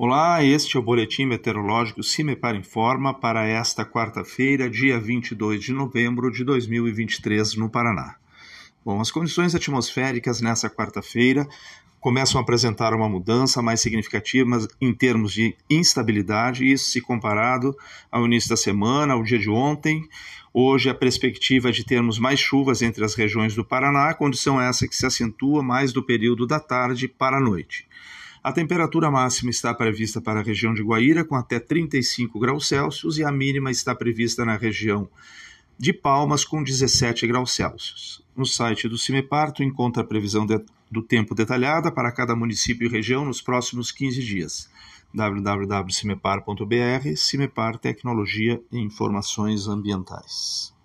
Olá, este é o Boletim Meteorológico Cimepar Informa para esta quarta-feira, dia 22 de novembro de 2023, no Paraná. Bom, as condições atmosféricas nessa quarta-feira começam a apresentar uma mudança mais significativa em termos de instabilidade, isso se comparado ao início da semana, ao dia de ontem. Hoje, a perspectiva é de termos mais chuvas entre as regiões do Paraná, condição essa que se acentua mais do período da tarde para a noite. A temperatura máxima está prevista para a região de Guaíra, com até 35 graus Celsius, e a mínima está prevista na região de Palmas, com 17 graus Celsius. No site do CIMEPAR, tu encontra a previsão de, do tempo detalhada para cada município e região nos próximos 15 dias. www.cimepar.br, CIMEPAR Tecnologia e Informações Ambientais.